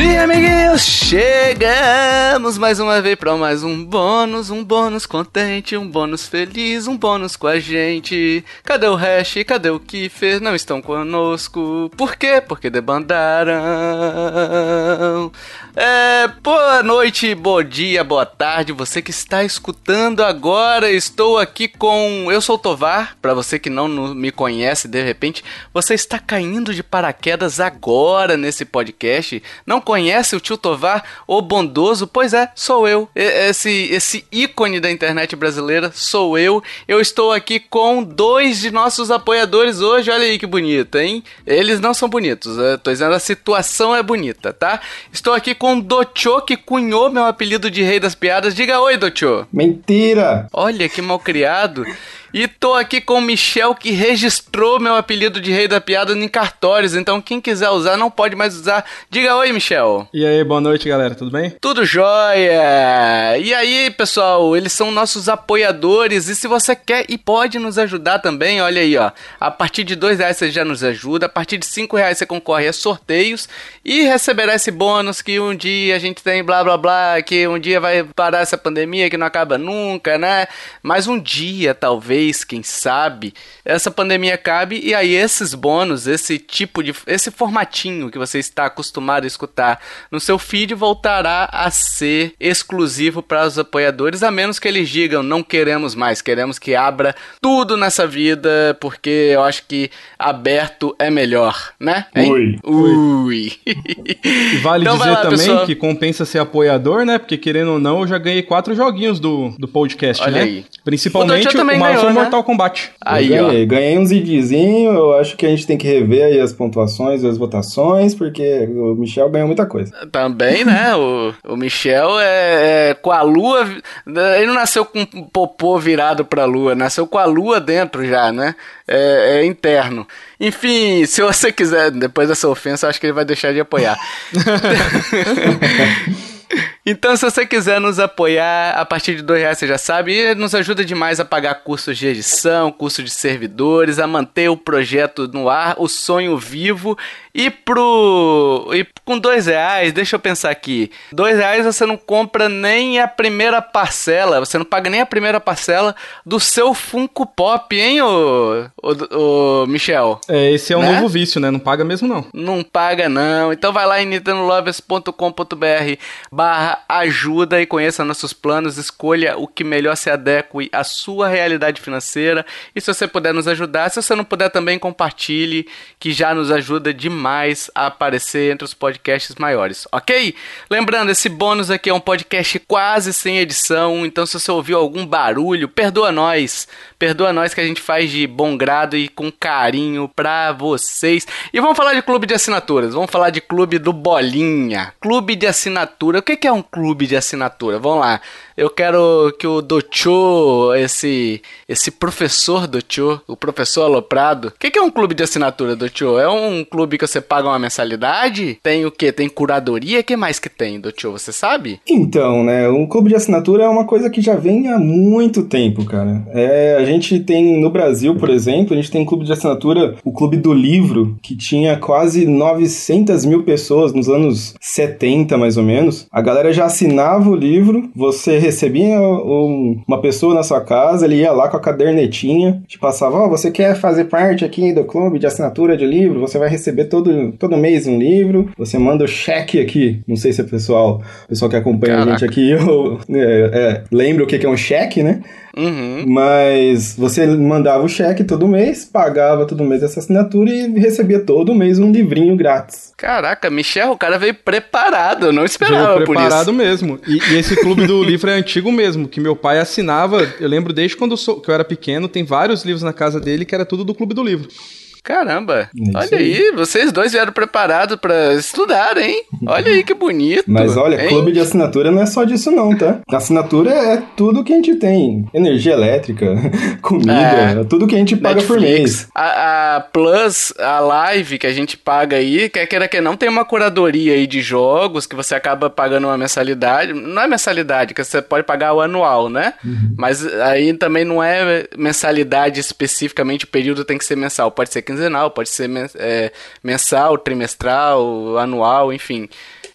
Sim, amiguinhos, chegamos mais uma vez para mais um bônus, um bônus contente, um bônus feliz, um bônus com a gente. Cadê o Hash? Cadê o Kiffer? Não estão conosco. Por quê? Porque debandaram. É, boa noite, bom dia, boa tarde. Você que está escutando agora, estou aqui com. Eu sou o Tovar. Para você que não me conhece, de repente, você está caindo de paraquedas agora nesse podcast. Não conhece o tio Tovar, o bondoso? Pois é, sou eu. Esse, esse ícone da internet brasileira sou eu. Eu estou aqui com dois de nossos apoiadores hoje. Olha aí que bonito, hein? Eles não são bonitos, eu tô dizendo a situação é bonita, tá? Estou aqui com Docho, que cunhou meu apelido de Rei das Piadas. Diga oi, Docho. Mentira! Olha que mal criado. E tô aqui com o Michel que registrou meu apelido de rei da piada em cartórios, então quem quiser usar não pode mais usar. Diga oi, Michel. E aí, boa noite, galera, tudo bem? Tudo jóia! E aí, pessoal, eles são nossos apoiadores e se você quer e pode nos ajudar também, olha aí, ó. A partir de dois reais você já nos ajuda, a partir de cinco reais você concorre a sorteios e receberá esse bônus que um dia a gente tem blá blá blá, que um dia vai parar essa pandemia que não acaba nunca, né? Mas um dia, talvez talvez, quem sabe, essa pandemia acabe e aí esses bônus, esse tipo de. esse formatinho que você está acostumado a escutar no seu feed voltará a ser exclusivo para os apoiadores, a menos que eles digam não queremos mais, queremos que abra tudo nessa vida, porque eu acho que aberto é melhor, né? Ui. Ui. E vale então dizer lá, também pessoal. que compensa ser apoiador, né? Porque querendo ou não, eu já ganhei quatro joguinhos do, do podcast, Olha né? Aí. Principalmente o, o Né? Mortal Kombat. Aí, ganhei, ó. ganhei uns idzinhos, eu acho que a gente tem que rever aí as pontuações e as votações, porque o Michel ganhou muita coisa. Também, né? o, o Michel é, é, com a lua. Ele não nasceu com um popô virado pra lua, nasceu com a lua dentro já, né? É, é interno. Enfim, se você quiser, depois dessa ofensa, acho que ele vai deixar de apoiar. Então, se você quiser nos apoiar a partir de dois reais, você já sabe, nos ajuda demais a pagar cursos de edição, curso de servidores, a manter o projeto no ar, o sonho vivo. E pro. E com dois reais, deixa eu pensar aqui. Dois reais você não compra nem a primeira parcela, você não paga nem a primeira parcela do seu Funko Pop, hein, ô, ô, ô Michel? É, esse é um né? novo vício, né? Não paga mesmo não. Não paga não. Então vai lá em nintendolovers.com.br barra ajuda e conheça nossos planos, escolha o que melhor se adeque à sua realidade financeira. E se você puder nos ajudar, se você não puder também compartilhe, que já nos ajuda demais a aparecer entre os podcasts maiores, ok? Lembrando, esse bônus aqui é um podcast quase sem edição, então se você ouviu algum barulho, perdoa nós. Perdoa nós que a gente faz de bom grado e com carinho pra vocês. E vamos falar de clube de assinaturas. Vamos falar de clube do Bolinha. Clube de assinatura. O que é um clube de assinatura? Vamos lá. Eu quero que o Docho, esse esse professor Docho, o professor Aloprado. O que é um clube de assinatura, Docho? É um clube que você paga uma mensalidade? Tem o que? Tem curadoria? O que mais que tem, Docho? Você sabe? Então, né? Um clube de assinatura é uma coisa que já vem há muito tempo, cara. É, a gente tem no Brasil, por exemplo, a gente tem um clube de assinatura, o Clube do Livro, que tinha quase 900 mil pessoas nos anos 70, mais ou menos. A galera já assinava o livro, você recebia um, uma pessoa na sua casa, ele ia lá com a cadernetinha, te passava, ó, oh, você quer fazer parte aqui do clube de assinatura de livro? Você vai receber todo, todo mês um livro, você manda o cheque aqui. Não sei se o pessoal, o pessoal que acompanha Caraca. a gente aqui eu, é, é, lembra o que é um cheque, né? Uhum. Mas você mandava o cheque todo mês, pagava todo mês essa assinatura e recebia todo mês um livrinho grátis. Caraca, Michel, o cara veio preparado, eu não esperava veio preparado mesmo. E, e, esse clube do livro é antigo mesmo, que meu pai assinava, eu lembro desde quando eu, sou, que eu era pequeno, tem vários livros na casa dele que era tudo do clube do livro. Caramba, é olha aí. aí. vocês dois vieram preparados para estudar, hein? Olha aí que bonito. Mas olha, hein? clube de assinatura não é só disso não, tá? assinatura é tudo que a gente tem. Energia elétrica, comida, é, tudo que a gente paga Netflix, por mês. A, a, Plus, a Live que a gente paga aí, quer queira que não, tem uma curadoria aí de jogos que você acaba pagando uma mensalidade. Não é mensalidade, que você pode pagar o anual, né? Uhum. Mas aí também não é mensalidade especificamente, o período tem que ser mensal. Pode ser quinzenal, pode ser é, mensal, trimestral, anual, enfim.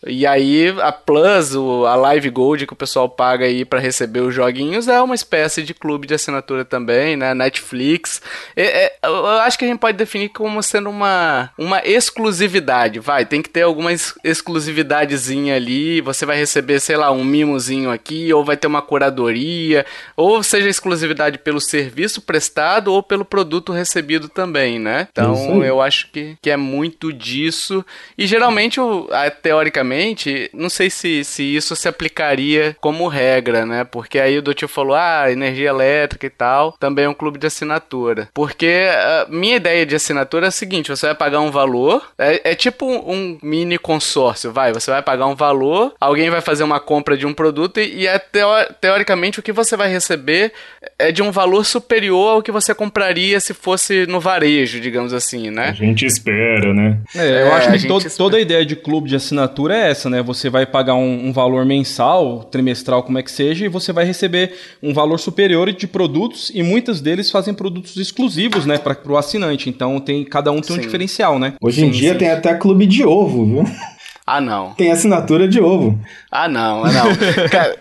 E aí a Plus, o, a Live Gold que o pessoal paga aí para receber os joguinhos é uma espécie de clube de assinatura também, né? Netflix. É, é, eu acho que a gente pode definir como sendo uma, uma exclusividade. Vai, tem que ter alguma exclusividadezinha ali. Você vai receber, sei lá, um mimozinho aqui, ou vai ter uma curadoria, ou seja, exclusividade pelo serviço prestado ou pelo produto recebido também, né? Então eu acho que, que é muito disso. E geralmente, teoricamente, não sei se, se isso se aplicaria como regra, né? Porque aí o Doutor falou, ah, energia elétrica e tal, também é um clube de assinatura. Porque a minha ideia de assinatura é a seguinte: você vai pagar um valor, é, é tipo um, um, mini consórcio, vai, você vai pagar um valor, alguém vai fazer uma compra de um produto e, e é teo, teoricamente o que você vai receber é de um valor superior ao que você compraria se fosse no varejo, digamos assim, né? A gente espera, né? É, eu é, acho que to, toda a ideia de clube de assinatura é essa, né? Você vai pagar um, um valor mensal, trimestral, como é que seja, e você vai receber um valor superior de produtos e muitos deles fazem produtos exclusivos, né, para o assinante. Então tem cada um tem sim. um diferencial, né? Hoje em sim, dia sim. tem até clube de ovo, viu? Ah, não. Tem assinatura de ovo. Ah, não, ah, não. Cara,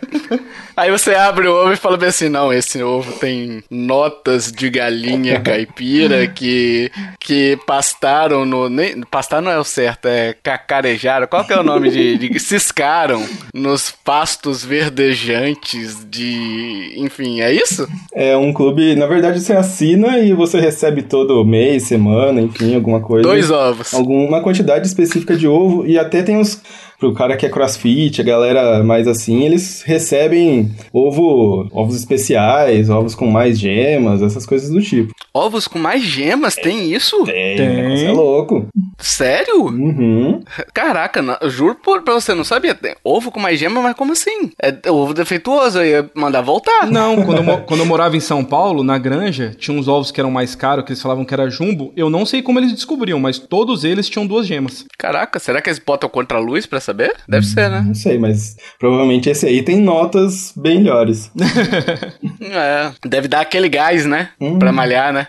aí você abre o ovo e fala bem assim: não, esse ovo tem notas de galinha caipira que, que pastaram no. Nem, pastar não é o certo, é cacarejaram. Qual que é o nome de, de. ciscaram nos pastos verdejantes de. Enfim, é isso? É um clube. Na verdade, você assina e você recebe todo mês, semana, enfim, alguma coisa. Dois ovos. Alguma quantidade específica de ovo e até tem tem os. Pro cara que é crossfit, a galera mais assim, eles recebem ovo, ovos especiais, ovos com mais gemas, essas coisas do tipo. Ovos com mais gemas? Tem isso? Tem, tem. é louco. Sério? Uhum. Caraca, não, eu juro por, pra você, não sabia. Tem ovo com mais gema, mas como assim? É ovo defeituoso, eu ia mandar voltar. Não, quando eu, quando eu morava em São Paulo, na granja, tinha uns ovos que eram mais caros, que eles falavam que era jumbo. Eu não sei como eles descobriam, mas todos eles tinham duas gemas. Caraca, será que eles botam contra a luz pra saber? Deve ser, né? Não sei, mas provavelmente esse aí tem notas bem melhores. é, deve dar aquele gás, né? Hum. Pra malhar, né?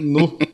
no.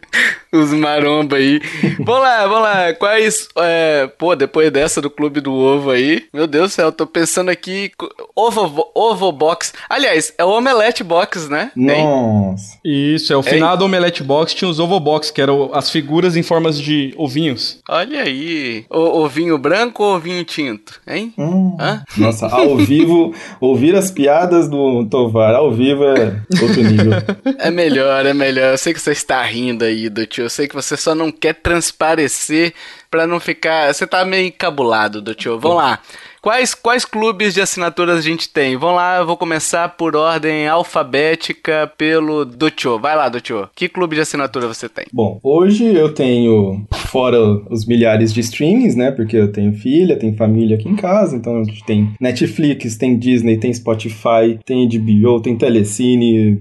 Os maromba aí. vamos lá, vamos lá. Quais. É, pô, depois dessa do Clube do Ovo aí. Meu Deus do céu, tô pensando aqui. Ovo, ovo Box. Aliás, é o Omelete Box, né? Nossa. Isso, é o final do Omelete Box. Tinha os Ovo Box, que eram as figuras em formas de ovinhos. Olha aí. O, ovinho branco ou ovinho tinto, hein? Hum. Nossa, ao vivo, ouvir as piadas do Tovar ao vivo é outro nível. É melhor, é melhor. Eu sei que você está rindo aí do tio eu sei que você só não quer transparecer para não ficar. Você tá meio encabulado, do tio. Vamos lá. Quais, quais clubes de assinaturas a gente tem? Vamos lá, eu vou começar por ordem alfabética pelo Dutio. Vai lá, Dutio. Que clube de assinatura você tem? Bom, hoje eu tenho, fora os milhares de streamings, né? Porque eu tenho filha, tenho família aqui em casa, então a gente tem Netflix, tem Disney, tem Spotify, tem HBO, tem Telecine.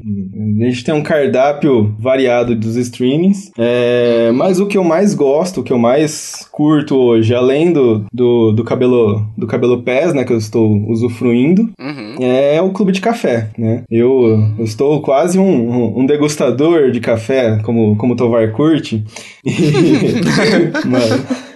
A gente tem um cardápio variado dos streamings. É, mas o que eu mais gosto, o que eu mais curto hoje, além do, do, do cabelo do cabelo PES, né, que eu estou usufruindo, uhum. é o clube de café, né? Eu, eu estou quase um, um, degustador de café, como, como o Tovar curte. Mas...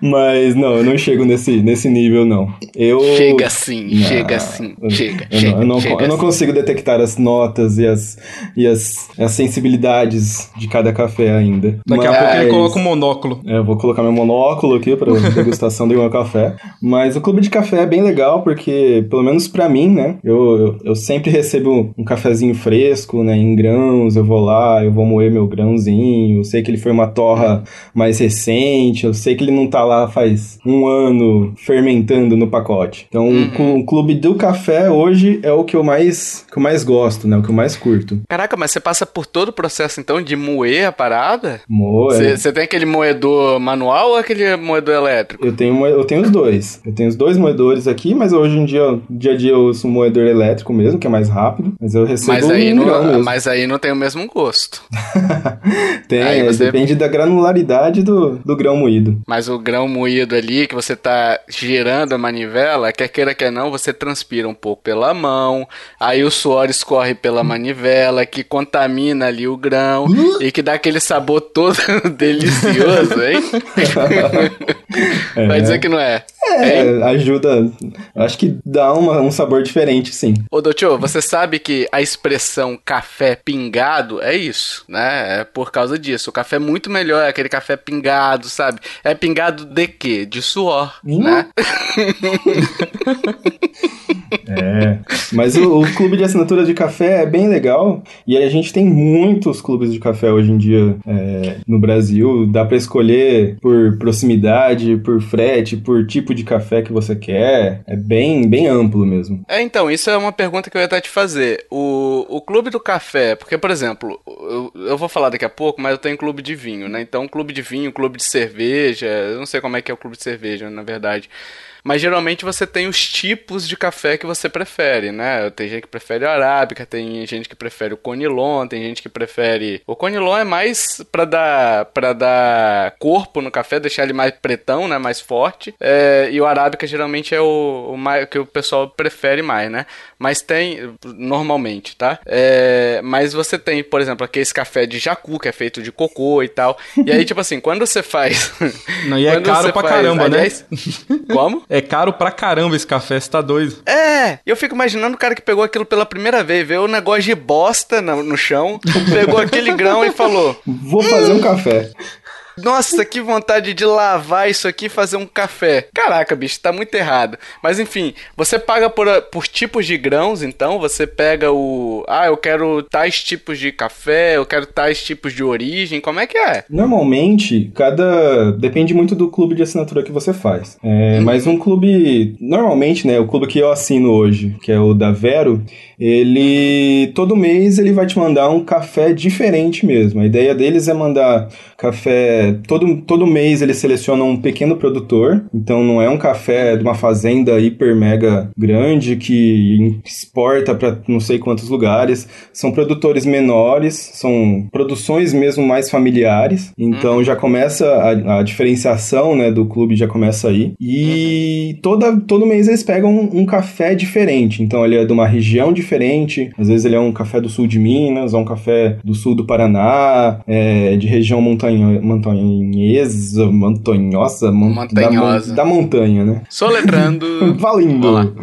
Mas não, eu não chego nesse, nesse nível, não. Eu... Chega sim, não, chega sim, chega, eu chega. Não, eu não, chega eu não consigo detectar as notas e as, e as, as sensibilidades de cada café ainda. Daqui Mas... a pouco ele coloca um monóculo. É, eu vou colocar meu monóculo aqui para degustação do meu café. Mas o clube de café é bem legal porque, pelo menos para mim, né, eu, eu, eu, sempre recebo um cafezinho fresco, né, em grãos, eu vou lá, eu vou moer meu grãozinho, eu sei que ele foi uma torra mais recente, eu sei que ele não tá lá faz um ano fermentando no pacote. Então, uhum. o clube do café hoje é o que eu mais que eu mais gosto, né? O que eu mais curto. Caraca, mas você passa por todo o processo então de moer a parada? Moer. Você tem aquele moedor manual ou aquele moedor elétrico? Eu tenho eu tenho os dois. Eu tenho os dois moedores aqui, mas hoje em dia, dia a dia eu uso um moedor elétrico mesmo, que é mais rápido, mas eu recebo mas aí um não, Mas aí não tem o mesmo gosto. tem, você... depende da granularidade do, do grão moído. Mas Mas o grão moído ali, que você tá girando a manivela, quer queira quer não, você transpira um pouco pela mão, aí o suor escorre pela manivela, que contamina ali o grão e que dá aquele sabor todo delicioso, hein? É. Vai dizer que não é. É, hein? ajuda. Acho que dá uma, um sabor diferente, sim. Ô, doutor, você sabe que a expressão café pingado é isso, né? É por causa disso. O café é muito melhor, é aquele café pingado, sabe? É pingado de quê? De suor, hum? né? É, mas o, o, clube de assinatura de café é bem legal e a gente tem muitos clubes de café hoje em dia é, no Brasil. Dá para escolher por proximidade, por frete, por tipo de café que você quer. É bem, bem amplo mesmo. É, então, isso é uma pergunta que eu ia até te fazer. O, o clube do café, porque, por exemplo, eu, eu vou falar daqui a pouco, mas eu tenho clube de vinho, né? Então, clube de vinho, clube de cerveja, eu não sei como é que é o clube de cerveja, na verdade. Mas geralmente você tem os tipos de café que você prefere, né? Tem gente que prefere o arábica, tem gente que prefere o conilon, tem gente que prefere. O conilon é mais para dar para dar corpo no café, deixar ele mais pretão, né? Mais forte. É, e o arábica geralmente é o, o mais, que o pessoal prefere mais, né? Mas tem normalmente, tá? É, mas você tem, por exemplo, aquele café de jacu que é feito de cocô e tal. E aí tipo assim, quando você faz Não, e é caro pra faz, caramba, né? aliás, né? Como? É caro pra caramba esse café, você tá doido. É, eu fico imaginando o cara que pegou aquilo pela primeira vez, vê o negócio de bosta no, no chão, pegou aquele grão e falou: Vou fazer um café. Nossa, que vontade de lavar isso aqui e fazer um café. Caraca, bicho, tá muito errado. Mas enfim, você paga por, por tipos de grãos, então você pega o. Ah, eu quero tais tipos de café, eu quero tais tipos de origem. Como é que é? Normalmente, cada. Depende muito do clube de assinatura que você faz. É, hum. Mas um clube. Normalmente, né? O clube que eu assino hoje, que é o da Vero, ele. Todo mês ele vai te mandar um café diferente mesmo. A ideia deles é mandar café todo, todo mês eles selecionam um pequeno produtor, então não é um café de uma fazenda hiper mega grande que exporta para não sei quantos lugares. São produtores menores, são produções mesmo mais familiares. Então uhum. já começa a, a, diferenciação né, do clube já começa aí. E uhum. toda, todo mês eles pegam um, um, café diferente. Então ele é de uma região diferente. Às vezes ele é um café do sul de Minas, ou um café do sul do Paraná, é, de região montanha, montanha montanhesa, montanhosa, montanhosa. Da, da montanha, né? Soletrando. Valendo.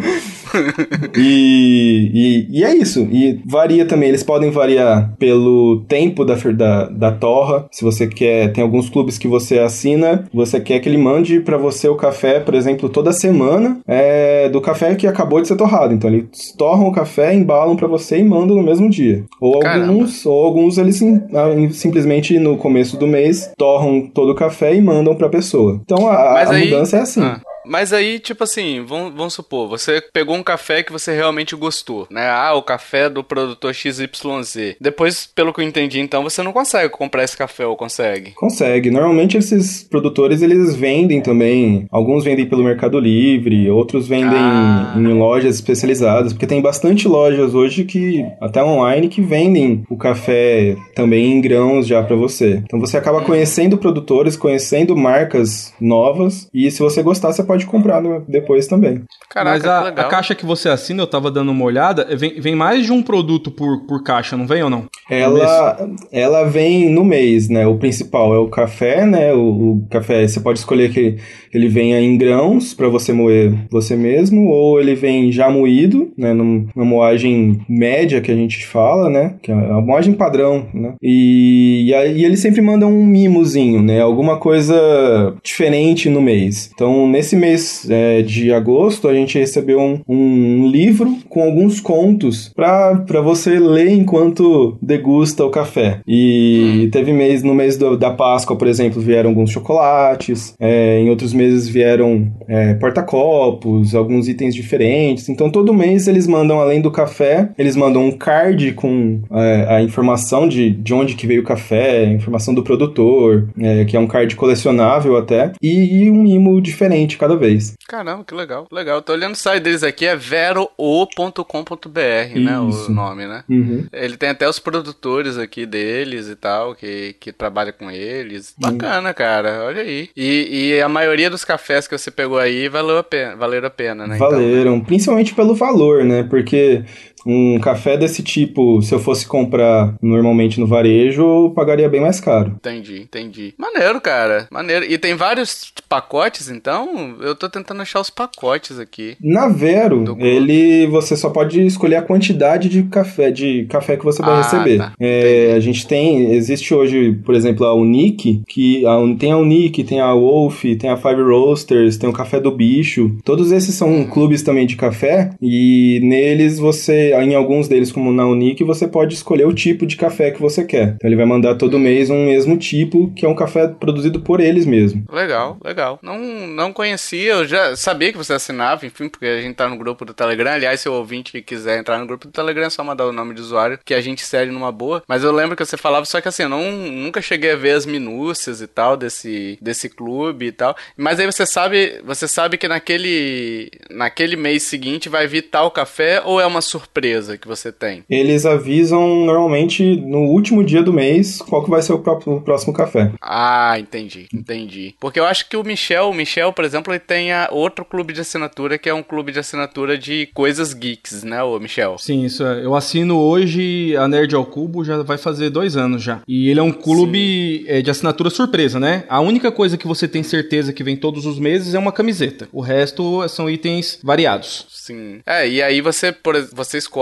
E, e, e, é isso. E varia também. Eles podem variar pelo tempo da, da, da torra. Se você quer, tem alguns clubes que você assina, você quer que ele mande para você o café, por exemplo, toda semana é, do café que acabou de ser torrado. Então eles torram o café, embalam para você e mandam no mesmo dia. Ou alguns, ou alguns eles ah, simplesmente no começo do mês torram todo o café e mandam para a pessoa. Então a, a aí... mudança é assim. Ah. Mas aí, tipo assim, vamos, vamos supor, você pegou um café que você realmente gostou, né? Ah, o café do produtor XYZ. Depois, pelo que eu entendi, então, você não consegue comprar esse café ou consegue? Consegue. Normalmente esses produtores, eles vendem também. Alguns vendem pelo Mercado Livre, outros vendem ah. em lojas especializadas, porque tem bastante lojas hoje que, até online, que vendem o café também em grãos já para você. Então você acaba conhecendo produtores, conhecendo marcas novas, e se você gostar, você pode pode comprar depois também. Caraca, Mas a, a, caixa que você assina, eu tava dando uma olhada, vem, vem mais de um produto por, por caixa, não vem ou não? Ela, ela vem no mês, né? O principal é o café, né? O, o café, você pode escolher que ele venha em grãos para você moer você mesmo, ou ele vem já moído, né? Numa moagem média que a gente fala, né? Que é a moagem padrão, né? E, e aí ele sempre manda um mimozinho, né? Alguma coisa diferente no mês. Então, nesse mês é, de agosto, a gente recebeu um, um livro com alguns contos para você ler enquanto degusta o café. E teve mês, no mês do, da Páscoa, por exemplo, vieram alguns chocolates, é, em outros meses vieram é, porta-copos, alguns itens diferentes. Então, todo mês eles mandam, além do café, eles mandam um card com é, a informação de, de onde que veio o café, a informação do produtor, é, que é um card colecionável até, e, e um mimo diferente cada cada vez. Caramba, que legal. Legal. Tô olhando o site deles aqui, é vero.com.br, né? O nome, né? Uhum. Ele tem até os produtores aqui deles e tal, que, que trabalha com eles. Bacana, uhum. cara. Olha aí. E, e a maioria dos cafés que você pegou aí valeu a pena, valeram a pena, né? Valeram, então, né? principalmente pelo valor, né? Porque um café desse tipo, se eu fosse comprar normalmente no varejo, eu pagaria bem mais caro. Entendi, entendi. Maneiro, cara. Maneiro. E tem vários pacotes, então? Eu tô tentando achar os pacotes aqui. Na Vero, ele você só pode escolher a quantidade de café, de café que você vai ah, receber. Tá. É, a gente tem, existe hoje, por exemplo, a Unique, que a, tem a Unique, tem a Wolf, tem a Five Roasters, tem o Café do Bicho. Todos esses são hum. clubes também de café e neles você em alguns deles, como na Unique, você pode escolher o tipo de café que você quer. Então ele vai mandar todo mês um mesmo tipo, que é um café produzido por eles mesmo. Legal, legal. Não, não conhecia, eu já sabia que você assinava, enfim, porque a gente tá no grupo do Telegram. Aliás, se o ouvinte quiser entrar no grupo do Telegram, é só mandar o nome de usuário, que a gente segue numa boa. Mas eu lembro que você falava, só que assim, eu não, nunca cheguei a ver as minúcias e tal desse, desse clube e tal. Mas aí você sabe, você sabe que naquele, naquele mês seguinte vai vir tal café ou é uma surpresa? Surpresa que você tem? Eles avisam normalmente no último dia do mês qual que vai ser o, próprio, o próximo café. Ah, entendi, entendi. Porque eu acho que o Michel, o Michel, por exemplo, ele tem outro clube de assinatura que é um clube de assinatura de coisas geeks, né, o Michel? Sim, isso é. Eu assino hoje a Nerd ao Cubo, já vai fazer dois anos já. E ele é um clube é, de assinatura surpresa, né? A única coisa que você tem certeza que vem todos os meses é uma camiseta. O resto são itens variados. Sim. É, e aí você, por, você escolhe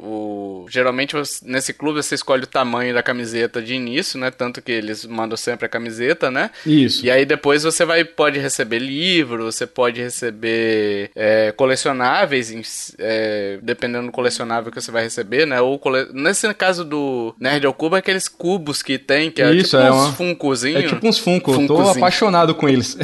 o. Geralmente nesse clube você escolhe o tamanho da camiseta de início, né? Tanto que eles mandam sempre a camiseta, né? Isso. E aí depois você vai pode receber livro, você pode receber é, colecionáveis, é, dependendo do colecionável que você vai receber, né? Ou cole... nesse caso do Nerd ao Cubo, é aqueles cubos que tem, que é Isso, tipo é uns uma... funkozinhos. É tipo uns funko, eu tô apaixonado com eles.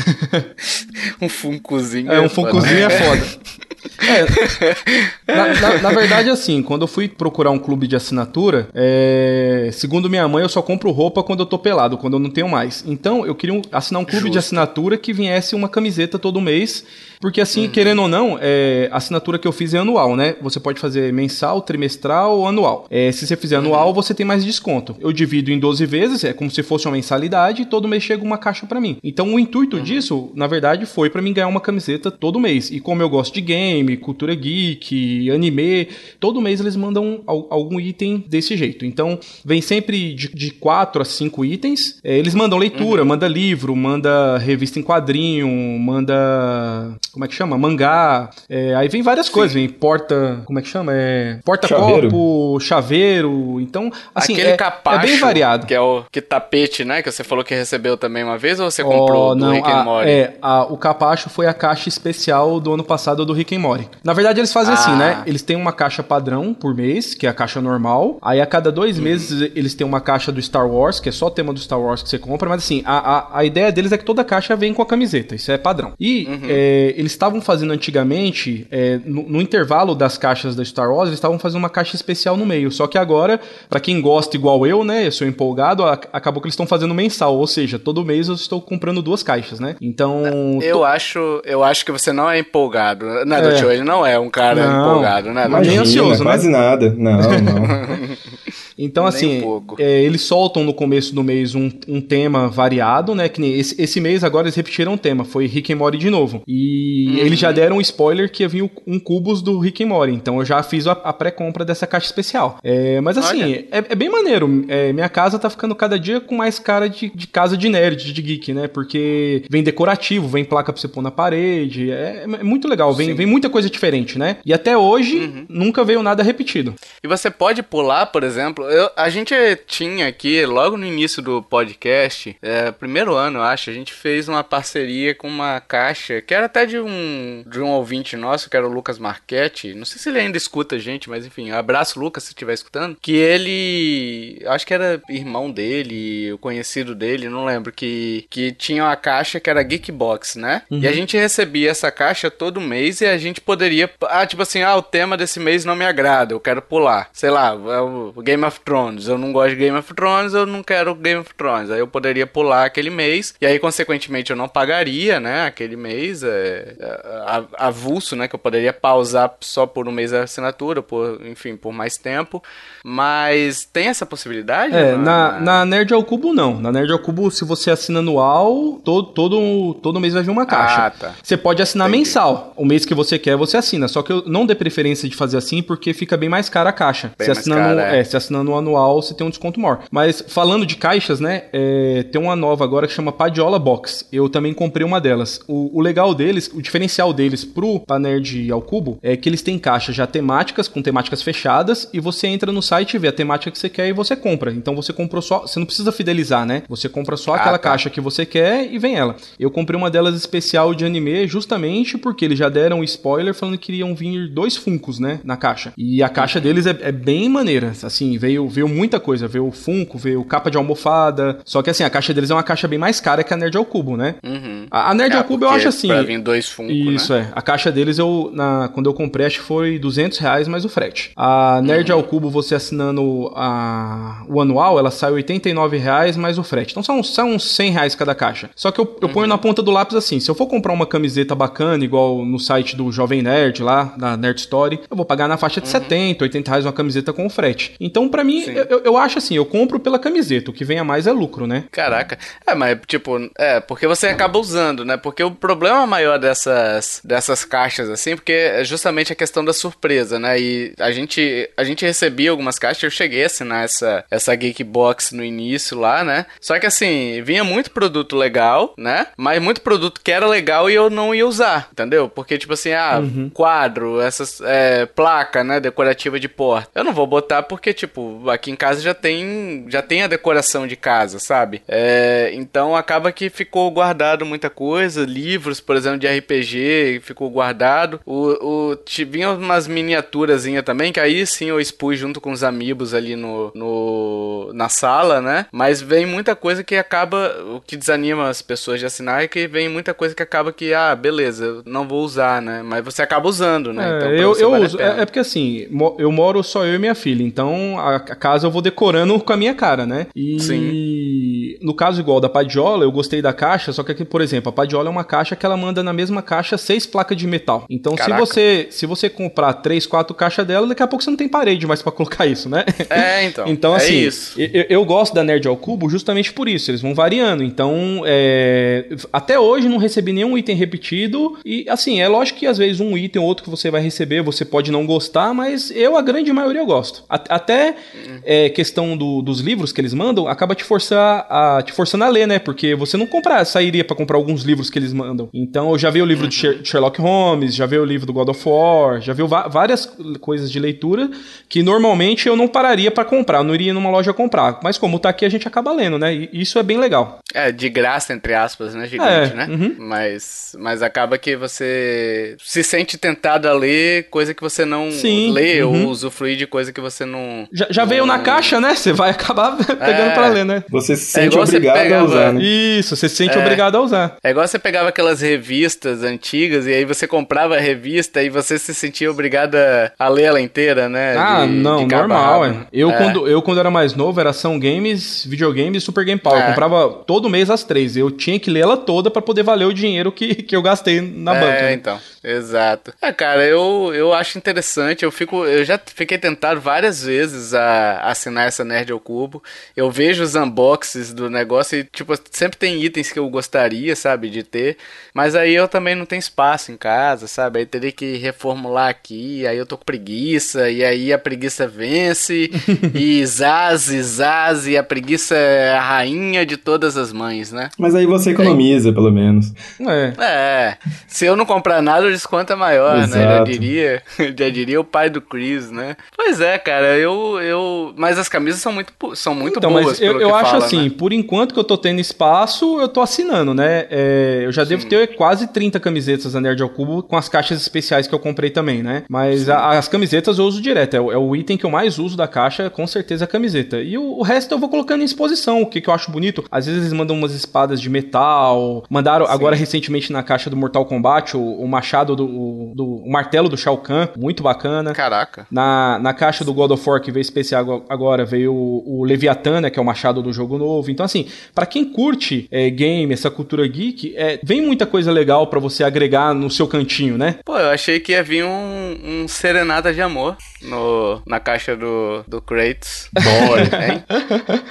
um funkozinho. É, um funkozinho é foda. É, na, na, na, verdade, assim, quando eu fui procurar um clube de assinatura, é, segundo minha mãe, eu só compro roupa quando eu tô pelado, quando eu não tenho mais. Então, eu queria assinar um clube Justo. de assinatura que viesse uma camiseta todo mês porque assim, uhum. querendo ou não, é, a assinatura que eu fiz é anual, né? Você pode fazer mensal, trimestral ou anual. É, se você fizer anual, uhum. você tem mais desconto. Eu divido em 12 vezes, é como se fosse uma mensalidade, e todo mês chega uma caixa para mim. Então o intuito uhum. disso, na verdade, foi para mim ganhar uma camiseta todo mês. E como eu gosto de game, cultura geek, anime, todo mês eles mandam algum item desse jeito. Então, vem sempre de, de 4 a 5 itens. É, eles mandam leitura, uhum. manda livro, manda revista em quadrinho, manda como é que chama? Mangá. É, aí vem várias Sim. coisas, vem porta. Como é que chama? É, porta-copo, chaveiro. chaveiro. Então, assim, Aquele é, capacho, é bem variado. Que é o que tapete, né? Que você falou que recebeu também uma vez ou você comprou oh, do Rick and Morty? É, a, o capacho foi a caixa especial do ano passado do Rick and Morty. Na verdade, eles fazem assim, ah. assim, né? Eles têm uma caixa padrão por mês, que é a caixa normal. Aí a cada dois uhum. meses eles têm uma caixa do Star Wars, que é só o tema do Star Wars que você compra. Mas assim, a, a, a ideia deles é que toda caixa vem com a camiseta. Isso é padrão. E uhum. é, eles estavam fazendo antigamente, é, no, no, intervalo das caixas da Star Wars, eles estavam fazendo uma caixa especial no meio. Só que agora, para quem gosta igual eu, né, eu sou empolgado, a, acabou que eles estão fazendo mensal, ou seja, todo mês eu estou comprando duas caixas, né? Então. Eu to... acho, eu acho que você não é empolgado, né, é. Tio? Ele não é um cara não, empolgado, né? Mas nem ansioso, né? Quase nada. Não, não. Então, assim, um é, eles soltam no começo do mês um, um tema variado, né? Que nem esse, esse mês agora eles repetiram o tema, foi Rick and Morty de novo. E uhum. eles já deram um spoiler que havia um cubos do Rick and Morty, então eu já fiz a, a pré-compra dessa caixa especial. É, mas assim, é, é, bem maneiro. É, minha casa tá ficando cada dia com mais cara de, de casa de nerd, de geek, né? Porque vem decorativo, vem placa pra você pôr na parede, é, é muito legal, vem, vem muita coisa diferente, né? E até hoje uhum. nunca veio nada repetido. E você pode pular, por exemplo, eu, a gente tinha aqui, logo no início do podcast, é, primeiro ano, eu acho, a gente fez uma parceria com uma caixa que era até de um, de um ouvinte nosso, que era o Lucas Marchetti. Não sei se ele ainda escuta a gente, mas enfim, abraço, Lucas, se estiver escutando. Que ele, acho que era irmão dele, o conhecido dele, não lembro, que, que tinha uma caixa que era Geekbox, né? Uhum. E a uhum. gente recebia essa caixa todo mês e a gente poderia, ah, tipo assim, ah, o tema desse mês não me agrada, eu quero pular. Sei lá, o Game of of Thrones. Eu não gosto de Game of Thrones, eu não quero Game of Thrones. Aí eu poderia pular aquele mês, e aí, consequentemente, eu não pagaria, né, aquele mês é, é, avulso, né, que eu poderia pausar só por um mês a assinatura, por, enfim, por mais tempo. Mas tem essa possibilidade? É, na, na Nerd ao Cubo não. Na Nerd ao Cubo, se você assina anual, todo, todo, todo mês vai vir uma caixa. Ah, tá. Você pode assinar Entendi. mensal. O mês que você quer, você assina. Só que eu não dê preferência de fazer assim, porque fica bem mais cara a caixa. Bem se assinando, cara, é. é. se assinando anual, você tem um desconto maior. Mas falando de caixas, né? É, tem uma nova agora que chama Padiola Box. Eu também comprei uma delas. O, o legal deles, o diferencial deles pro pra Nerd ao Cubo, é que eles têm caixas já temáticas, com temáticas fechadas, e você entra no site, vê a temática que você quer e você compra. Então você comprou só. Você não precisa fidelizar, né? Você compra só ah, aquela tá. caixa que você quer e vem ela. Eu comprei uma delas especial de anime justamente porque eles já deram spoiler falando que iriam vir dois Funcos, né? Na caixa. E a caixa deles é, é bem maneira. Assim, veio, veio muita coisa. Veio o Funko, veio capa de almofada. Só que assim, a caixa deles é uma caixa bem mais cara que a Nerd ao Cubo, né? Uhum. A, a, Nerd é, ao Cubo eu acho assim. Pra vir dois Funko, Isso né? é. A caixa deles eu, na, quando eu comprei, acho que foi 200 reais mais o frete. A Nerd uhum. ao Cubo, você assinando a, o anual, ela sai 89 reais mais o frete. Então são, são uns 100 reais cada caixa. Só que eu, eu uhum. ponho na ponta do lápis assim, se eu for comprar uma camiseta bacana, igual no site do Jovem Nerd lá, da Nerd Story, eu vou pagar na faixa de uhum. 70, 80 reais uma camiseta com frete. Então, para mim, eu, eu, acho assim, eu compro pela camiseta, o que vem a mais é lucro, né? Caraca. É, mas tipo, é, porque você acaba usando, né? Porque o problema maior dessas, dessas caixas, assim, porque é justamente a questão da surpresa, né? E a gente, a gente recebia algumas caixas, eu cheguei a assinar essa, essa Geek Box no início lá, né? Só que assim, vinha muito produto legal, né? Mas muito produto que era legal e eu não ia usar, entendeu? Porque, tipo assim, ah, uhum. quadro, essas é, placa, né, decorativa de porta. Eu não vou botar porque, tipo, aqui em casa já tem já tem a decoração de casa, sabe? É, então acaba que ficou guardado muita coisa, livros, por exemplo, de RPG, ficou guardado. O, o vinha umas miniaturazinha também, que aí sim eu expus junto com os amigos ali no, no na sala, né? Mas vem muita coisa que acaba o que desanima as pessoas de assinar é que vem muita coisa que acaba que ah, beleza, não vou usar, né? Mas você acaba usando, né? É, então, eu, eu vale uso. É, é, porque assim, eu moro só eu e minha filha, então a, casa eu vou decorando com a minha cara, né? E Sim. no caso igual da Padiola, eu gostei da caixa, só que aqui, por exemplo, a Padiola é uma caixa que ela manda na mesma caixa seis placas de metal. Então, Caraca. se você se você comprar três, quatro caixas dela, daqui a pouco você não tem parede mais para colocar isso, né? É, então. então, é assim, isso. Eu, eu, gosto da Nerd ao Cubo justamente por isso, eles vão variando. Então, é, até hoje não recebi nenhum item repetido e, assim, é lógico que às vezes um item ou outro que você vai receber, você pode não gostar, mas eu, a grande maioria, eu gosto. Até é, questão do, dos livros que eles mandam, acaba te, forçar a, te forçando a ler, né? Porque você não comprar, sairia para comprar alguns livros que eles mandam. Então, eu já vi o livro de Sherlock Holmes, já vi o livro do God of War, já vi várias coisas de leitura que normalmente eu não pararia para comprar, eu não iria numa loja comprar. Mas como tá aqui, a gente acaba lendo, né? E isso é bem legal. É, de graça, entre aspas, né? Gigante, é, né? Uhum. Mas, mas acaba que você se sente tentado a ler coisa que você não Sim, lê uhum. ou usufruir de coisa que você não. Já, já não... veio na caixa, né? Você vai acabar pegando é. pra ler, né? Você se é sente é obrigado pegava... a usar, né? Isso, você se sente é. obrigado a usar. É igual você pegava aquelas revistas antigas e aí você comprava a revista e você se sentia obrigado a, a ler ela inteira, né? Ah, de, não, de normal. É. Eu, é. Quando, eu, quando era mais novo, era São Games, Videogames e Super Game Power. Eu comprava todo mês as três. Eu tinha que ler ela toda para poder valer o dinheiro que, que eu gastei na banca. É, né? então. Exato. É, cara, eu, eu acho interessante. Eu fico, eu já fiquei tentado várias vezes a, assinar essa Nerd ao Cubo. Eu vejo os unboxes do negócio e, tipo, sempre tem itens que eu gostaria, sabe, de ter. Mas aí eu também não tenho espaço em casa, sabe? Aí teria que reformular aqui, aí eu tô com preguiça, e aí a preguiça vence, e zaze, zaze, a preguiça é a rainha de todas as mães, né? Mas aí você economiza, é. pelo menos. É. É. Se eu não comprar nada, desconto é maior, Exato. né? Já diria, já diria o pai do Chris, né? Pois é, cara, eu, eu... Mas as camisas são muito, são muito então, boas, mas eu, eu acho fala, assim, né? por enquanto que eu tô tendo espaço, eu tô assinando, né? É, eu já Sim. devo ter quase 30 camisetas da Nerd ao Cubo com as caixas especiais que eu comprei também, né? Mas a, as camisetas eu uso direto. É o, é o, item que eu mais uso da caixa, com certeza, a camiseta. E o, o resto eu vou colocando em exposição, o que, que eu acho bonito. Às vezes eles mandam umas espadas de metal. Mandaram Sim. agora recentemente na caixa do Mortal Kombat o, o machado do, o, do o martelo do Shao Kahn, muito bacana. Caraca. Na, na caixa do God of War que veio especial agora veio o, o Leviathan, né, que é o machado do jogo novo. Então assim, para quem curte é, game, essa cultura geek, é, vem muita coisa legal para você agregar no seu cantinho, né? Pô, eu achei que ia vir um, um serenata de amor no, na caixa do, do Kratos. Boy. Hein?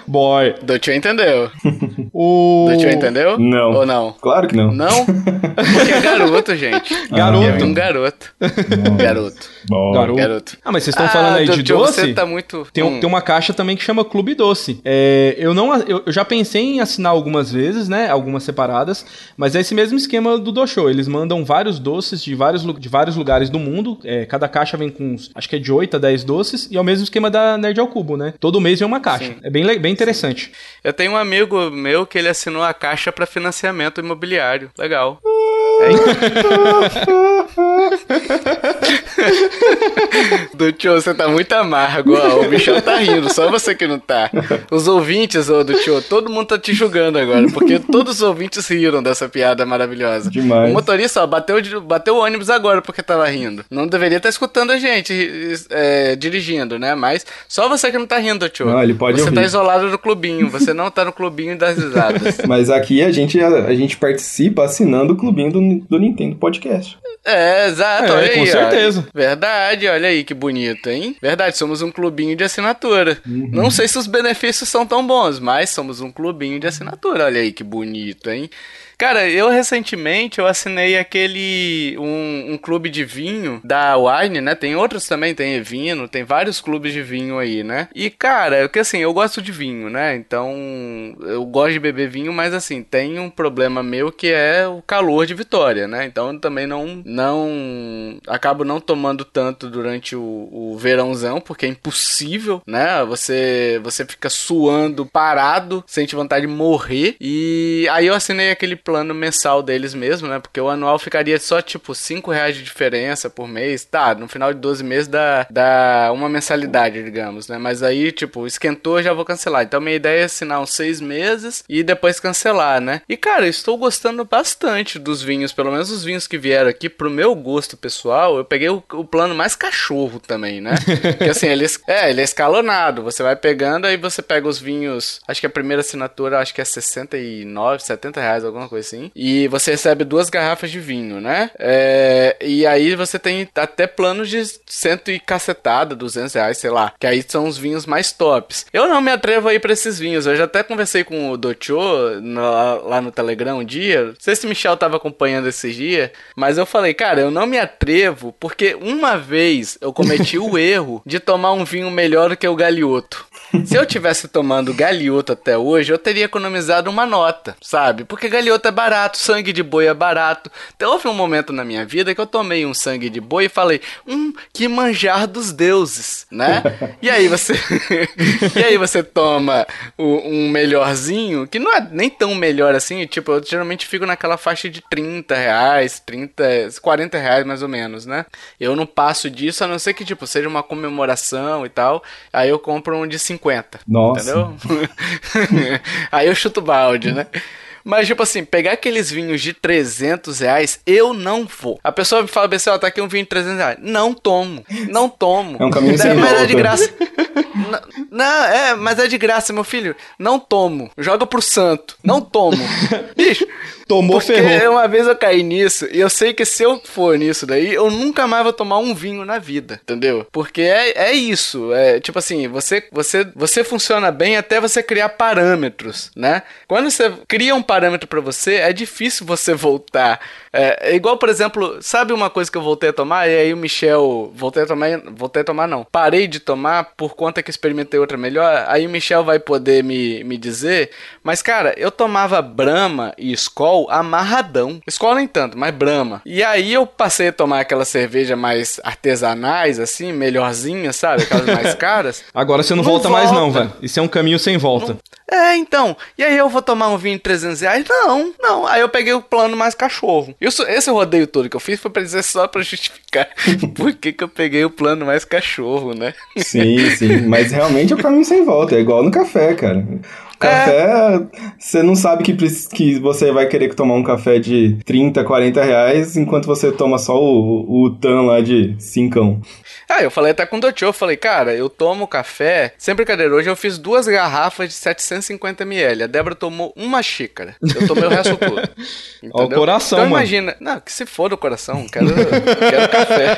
Boy. Do tio entendeu. o... Do tio entendeu? Não. Ou não? Claro que não. Não? Porque é garoto, gente. Garoto. É um garoto. Garoto. Garoto. garoto. Ah, mas vocês estão ah, falando aí de doce? Você tá muito... Tem, hum. tem uma caixa também que chama Clube Doce. É, eu não eu, eu, já pensei em assinar algumas vezes, né? Algumas separadas, mas é esse mesmo esquema do Doshou. Eles mandam vários doces de vários, de vários lugares do mundo. É, cada caixa vem com, acho que é de 8 a 10 doces, e é o mesmo esquema da Nerd ao Cubo, né? Todo mês vem uma caixa. Sim. É bem, bem interessante. Sim. Eu tenho um amigo meu que ele assinou a caixa para financiamento imobiliário. Legal. É do tio, você tá muito amargo, ó. O bichão tá rindo, só você que não tá. Os ouvintes, ô, do tio, todo mundo tá te julgando agora, porque todos os ouvintes riram dessa piada maravilhosa. Demais. O motorista, ó, bateu, bateu o ônibus agora porque tava rindo. Não deveria estar tá escutando a gente é, dirigindo, né? Mas só você que não tá rindo, tio. Não, ele pode Você ouvir. tá isolado no clubinho, você não tá no clubinho das risadas. Mas aqui a gente, a, a gente participa assinando o clubinho do, do Nintendo Podcast. É, exato. É, aí, com certeza. Ó. Verdade, olha aí que bonito, hein? Verdade, somos um clubinho de assinatura. Uhum. Não sei se os benefícios são tão bons, mas somos um clubinho de assinatura. Olha aí que bonito, hein? Cara, eu recentemente eu assinei aquele um, um, clube de vinho da Wine, né? Tem outros também, tem Evino, tem vários clubes de vinho aí, né? E cara, é que assim, eu gosto de vinho, né? Então, eu gosto de beber vinho, mas assim, tem um problema meu que é o calor de Vitória, né? Então, eu também não não acabo não tomando tanto durante o, o verãozão, porque é impossível, né? Você você fica suando parado, sente vontade de morrer. E aí eu assinei aquele plano mensal deles mesmo, né? Porque o anual ficaria só tipo 5 reais de diferença por mês. Tá, no final de 12 meses dá, dá uma mensalidade, digamos, né? Mas aí, tipo, esquentou, já vou cancelar. Então minha ideia é assinar uns 6 meses e depois cancelar, né? E cara, estou gostando bastante dos vinhos, pelo menos os vinhos que vieram aqui, pro meu gosto pessoal, eu peguei o, o plano mais cachorro também, né? Porque assim, ele é, ele é escalonado. Você vai pegando, aí você pega os vinhos. Acho que a primeira assinatura acho que é 69, 70 reais, alguma coisa assim. E você recebe duas garrafas de vinho, né? É, e aí você tem até planos de cento e cacetada, 200 reais, sei lá. Que aí são os vinhos mais tops. Eu não me atrevo a ir pra esses vinhos. Eu já até conversei com o Docho lá no Telegram um dia. Não sei se o Michel tava acompanhando esses dias. Mas eu falei, cara, eu não me atrevo porque uma vez eu cometi o erro de tomar um vinho melhor do que o Galioto. Se eu tivesse tomando Galioto até hoje, eu teria economizado uma nota, sabe? Porque Galioto é barato, sangue de boi é barato. Então houve um momento na minha vida que eu tomei um sangue de boi e falei, hum, que manjar dos deuses, né? E aí você, e aí você toma o, um melhorzinho, que não é nem tão melhor assim, tipo, eu geralmente fico naquela faixa de 30 reais, 30, 40 reais mais ou menos, né? Eu não passo disso, a não ser que, tipo, seja uma comemoração e tal, aí eu compro um de 50. Nossa. Entendeu? aí eu chuto balde, né? Mas, tipo assim, pegar aqueles vinhos de 300 reais, eu não vou. A pessoa me fala assim, ó, tá aqui um vinho de 300 reais. Não tomo. Não tomo. É um caminho sem Mas volta. é de graça. não, é, mas é de graça, meu filho. Não tomo. Joga pro santo. Não tomo. Bicho, Tomou Porque ferrou. uma vez eu caí nisso e eu sei que se eu for nisso daí, eu nunca mais vou tomar um vinho na vida, entendeu? Porque é, é isso. É tipo assim, você, você, você funciona bem até você criar parâmetros, né? Quando você cria um parâmetro para você, é difícil você voltar. É, é, igual, por exemplo, sabe uma coisa que eu voltei a tomar? E aí o Michel, voltei a tomar, voltei a tomar não. Parei de tomar por conta que experimentei outra melhor, aí o Michel vai poder me, me dizer. Mas, cara, eu tomava Brahma e Skol amarradão. Skol nem tanto, mas Brahma. E aí eu passei a tomar aquela cerveja mais artesanais, assim, melhorzinha, sabe? Aquelas mais caras. Agora você não, não volta, volta, mais não, velho. Isso é um caminho sem volta. Não... É, então. E aí eu vou tomar um vinho de 300 reais? Não, não. Aí eu peguei o plano mais cachorro. Isso, esse rodeio todo que eu fiz foi pra dizer só pra justificar por que, que eu peguei o plano mais cachorro, né? Sim, sim. Mas realmente é o caminho sem volta. É igual no café, cara. Café, é. você não sabe que, que você vai querer tomar um café de 30, 40 reais, enquanto você toma só o, o tan lá de cincão. Ah, eu falei até com o Doutor, eu falei, cara, eu tomo café, sem brincadeira, hoje eu fiz duas garrafas de 750ml, a Débora tomou uma xícara, eu tomei o resto tudo. Ó, o coração, então, mano. imagina, não, que se for do coração, quero, quero café.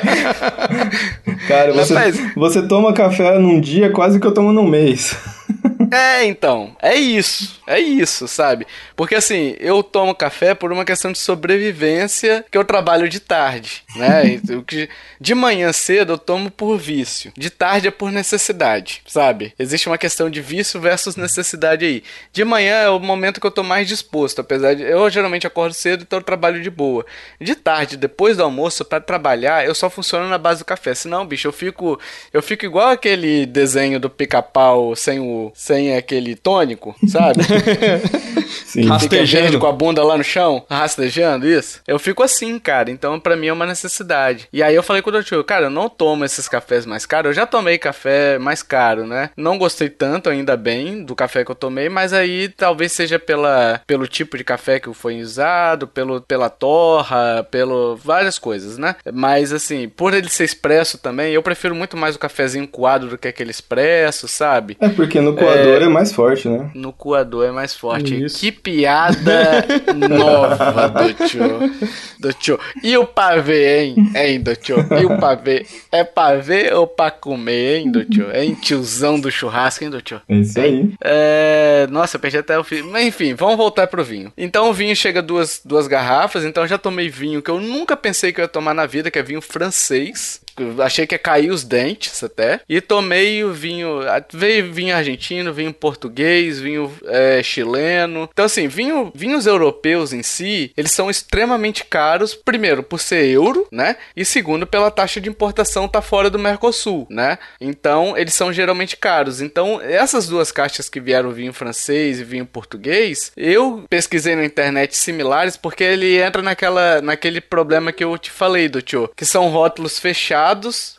Cara, você, você toma café num dia quase que eu tomo num mês. É, então, é isso, é isso, sabe? Porque assim, eu tomo café por uma questão de sobrevivência, que eu trabalho de tarde, né? de manhã cedo eu tomo por vício, de tarde é por necessidade, sabe? Existe uma questão de vício versus necessidade aí. De manhã é o momento que eu tô mais disposto, apesar de eu geralmente acordo cedo, então eu trabalho de boa. De tarde, depois do almoço, para trabalhar, eu só funciono na base do café. Senão, bicho, eu fico eu fico igual aquele desenho do pica-pau sem o sem aquele tônico, sabe? Sim. Rastejando com a bunda lá no chão, rastejando isso. Eu fico assim, cara. Então, para mim é uma necessidade. E aí eu falei com o doutor, cara, eu não tomo esses cafés mais caros. Eu já tomei café mais caro, né? Não gostei tanto, ainda bem, do café que eu tomei, mas aí talvez seja pela, pelo tipo de café que foi usado, pelo, pela torra, pelo várias coisas, né? Mas assim, por ele ser expresso também, eu prefiro muito mais o cafezinho coado do que aquele expresso, sabe? É porque no coador é, é mais forte, né? No coador é mais forte. Isso. Que piada nova do tio. Do tio. E o pavê, hein? Hein, do tio? E o pavê? É pavê ou pra comer, hein, do tio? Hein, tiozão do churrasco, hein, do tio? É isso aí. É... Nossa, eu perdi até o fim. Mas enfim, vamos voltar pro vinho. Então o vinho chega duas, duas garrafas, então eu já tomei vinho que eu nunca pensei que eu ia tomar na vida, que é vinho francês. Achei que ia cair os dentes até. E tomei o vinho. Veio vinho argentino, vinho português, vinho é, chileno. Então, assim, vinho, vinhos europeus em si, eles são extremamente caros. Primeiro, por ser euro, né? E segundo, pela taxa de importação tá fora do Mercosul, né? Então, eles são geralmente caros. Então, essas duas caixas que vieram vinho francês e vinho português, eu pesquisei na internet similares porque ele entra naquela, naquele problema que eu te falei, do tio, que são rótulos fechados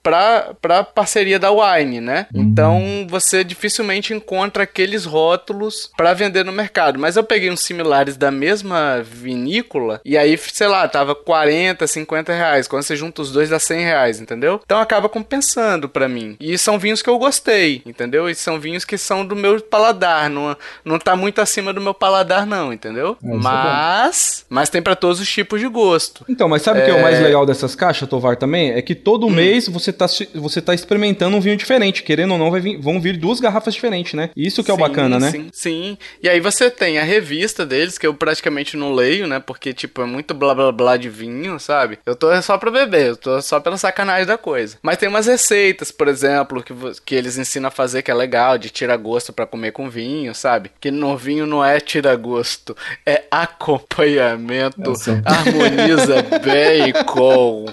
para parceria da Wine, né? Uhum. Então você dificilmente encontra aqueles rótulos para vender no mercado. Mas eu peguei uns similares da mesma vinícola e aí, sei lá, tava 40, 50 reais. Quando você junta os dois dá 100 reais, entendeu? Então acaba compensando para mim. E são vinhos que eu gostei, entendeu? E são vinhos que são do meu paladar, não, não tá muito acima do meu paladar não, entendeu? É, mas, é mas tem para todos os tipos de gosto. Então, mas sabe o é... que é o mais legal dessas caixas, Tovar, também? É que todo mês você tá, você tá experimentando um vinho diferente. Querendo ou não, vir, vão vir duas garrafas diferentes, né? Isso que é o bacana, né? Sim, sim. E aí você tem a revista deles, que eu praticamente não leio, né? Porque, tipo, é muito blá blá blá de vinho, sabe? Eu tô só pra beber, eu tô só pela sacanagem da coisa. Mas tem umas receitas, por exemplo, que, que eles ensinam a fazer que é legal, de tirar gosto para comer com vinho, sabe? Que no vinho não é tira gosto, é acompanhamento, harmoniza bem com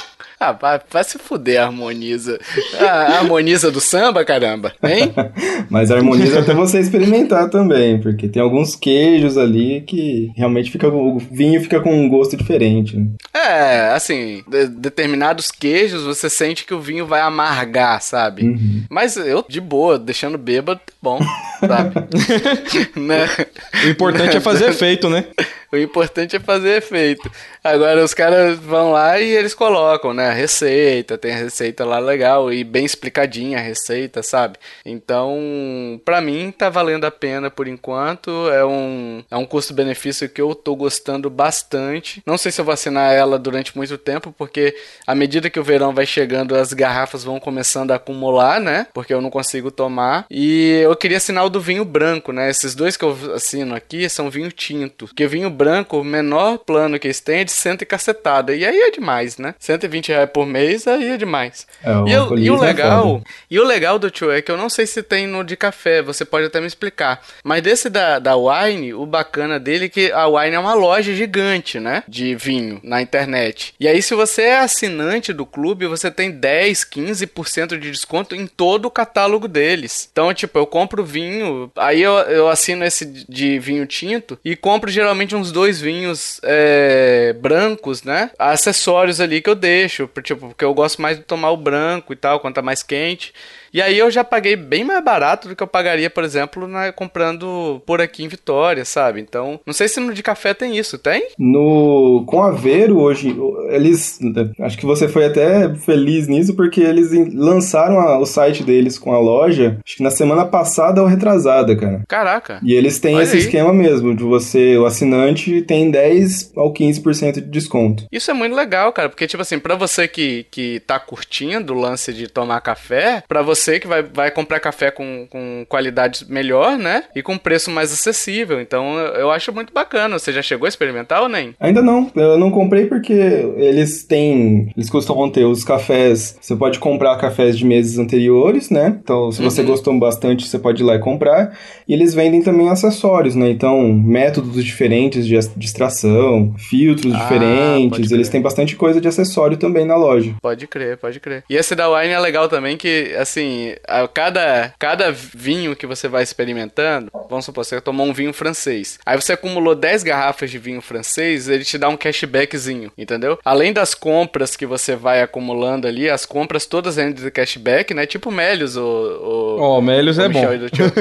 ah, vai, vai, se fuder, harmoniza. Ah, harmoniza do samba, caramba, hein? Mas harmoniza até você experimentar também, porque tem alguns queijos ali que realmente fica o vinho fica com um gosto diferente. Né? É, assim, de, determinados queijos você sente que o vinho vai amargar, sabe? Uhum. Mas eu, de boa, deixando bêbado, bom, sabe? né? O importante é fazer efeito, né? O importante é fazer efeito. Agora os caras vão lá e eles colocam, né? A receita, tem a receita lá legal e bem explicadinha a receita, sabe? Então, para mim tá valendo a pena por enquanto. É um, é um custo-benefício que eu tô gostando bastante. Não sei se eu vou assinar ela durante muito tempo, porque à medida que o verão vai chegando, as garrafas vão começando a acumular, né? Porque eu não consigo tomar. E eu queria assinar o do vinho branco, né? Esses dois que eu assino aqui são vinho tinto. Porque vinho branco branco, o menor plano que eles têm é de cento e cacetada. E aí é demais, né? 120 reais por mês, aí é demais. É, e, eu, e, o é legal, é e o legal do tio é que eu não sei se tem no de café, você pode até me explicar. Mas desse da, da Wine, o bacana dele é que a Wine é uma loja gigante, né? De vinho na internet. E aí, se você é assinante do clube, você tem 10, 15% de desconto em todo o catálogo deles. Então, tipo, eu compro vinho, aí eu, eu assino esse de vinho tinto e compro geralmente uns dois vinhos é, brancos, né? Acessórios ali que eu deixo, tipo, porque eu gosto mais de tomar o branco e tal, quando tá mais quente. E aí eu já paguei bem mais barato do que eu pagaria, por exemplo, na, comprando por aqui em Vitória, sabe? Então, não sei se no de café tem isso, tem? No com a Vero hoje, eles acho que você foi até feliz nisso porque eles lançaram a, o site deles com a loja, acho que na semana passada ou retrasada, cara. Caraca. E eles têm Olha esse aí. esquema mesmo, de você, o assinante tem 10 ao 15% de desconto. Isso é muito legal, cara, porque tipo assim, para você que que tá curtindo o lance de tomar café, para você você que vai, vai comprar café com, com qualidade melhor, né? E com preço mais acessível. Então eu acho muito bacana. Você já chegou a experimentar ou nem? Ainda não. Eu não comprei porque eles têm. Eles costumam ter os cafés. Você pode comprar cafés de meses anteriores, né? Então, se você uhum. gostou bastante, você pode ir lá e comprar. E eles vendem também acessórios, né? Então, métodos diferentes de extração, filtros ah, diferentes. Eles têm bastante coisa de acessório também na loja. Pode crer, pode crer. E esse da Wine é legal também que, assim, a cada, cada vinho que você vai experimentando, vamos supor, você tomou um vinho francês. Aí você acumulou 10 garrafas de vinho francês, ele te dá um cashbackzinho, entendeu? Além das compras que você vai acumulando ali, as compras todas rendem de cashback, né? Tipo Melios, o. Ó, oh, Melios é bom.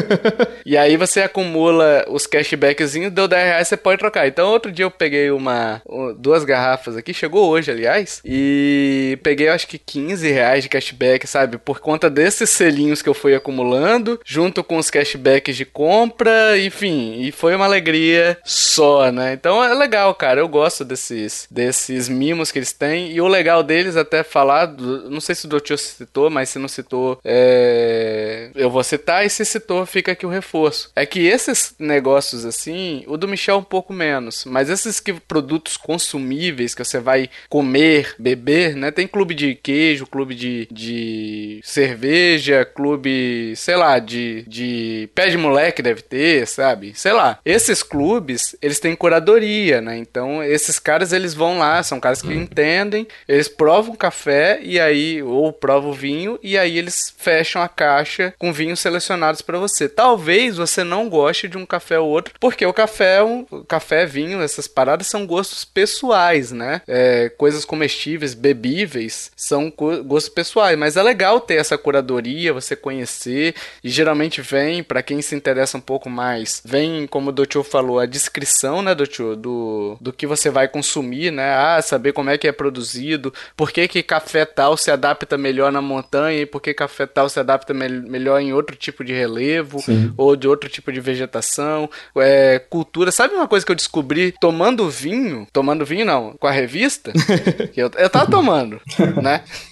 e aí você acumula os cashbackzinhos, deu 10 reais, você pode trocar. Então outro dia eu peguei uma. duas garrafas aqui, chegou hoje, aliás, e peguei acho que 15 reais de cashback, sabe? Por conta desse esses selinhos que eu fui acumulando, junto com os cashbacks de compra, enfim, e foi uma alegria só, né? Então é legal, cara. Eu gosto desses, desses mimos que eles têm. E o legal deles, até falar, do, não sei se o Dotio citou, mas se não citou, é... eu vou citar, e se citou, fica aqui o reforço. É que esses negócios assim, o do Michel um pouco menos, mas esses que produtos consumíveis que você vai comer, beber, né? Tem clube de queijo, clube de, de cerveja igreja, clube, sei lá, de, de pé de moleque deve ter, sabe? Sei lá. Esses clubes, eles têm curadoria, né? Então, esses caras, eles vão lá, são caras que entendem, eles provam café e aí, ou provam vinho, e aí eles fecham a caixa com vinhos selecionados para você. Talvez você não goste de um café ou outro, porque o café, um, café, vinho, essas paradas são gostos pessoais, né? É, coisas comestíveis, bebíveis, são gostos pessoais, mas é legal ter essa curadoria você conhecer, e geralmente vem, para quem se interessa um pouco mais, vem, como o Dotio falou, a descrição, né, Dotio, do, do que você vai consumir, né, ah, saber como é que é produzido, por que que café tal se adapta melhor na montanha e por que café tal se adapta me melhor em outro tipo de relevo, Sim. ou de outro tipo de vegetação, é, cultura. Sabe uma coisa que eu descobri tomando vinho, tomando vinho não, com a revista, que eu, eu tava tomando, né?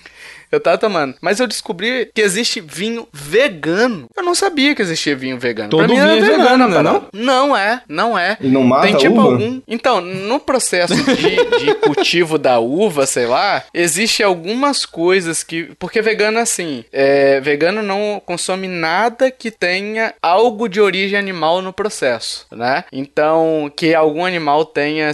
Eu tava tomando. Mas eu descobri que existe vinho vegano. Eu não sabia que existia vinho vegano. Todo vinho é vegano, né? Não? Não é, não é. E não mata Tem tipo uva? algum. Então, no processo de, de cultivo da uva, sei lá, existe algumas coisas que. Porque vegano, assim, é... vegano não consome nada que tenha algo de origem animal no processo, né? Então, que algum animal tenha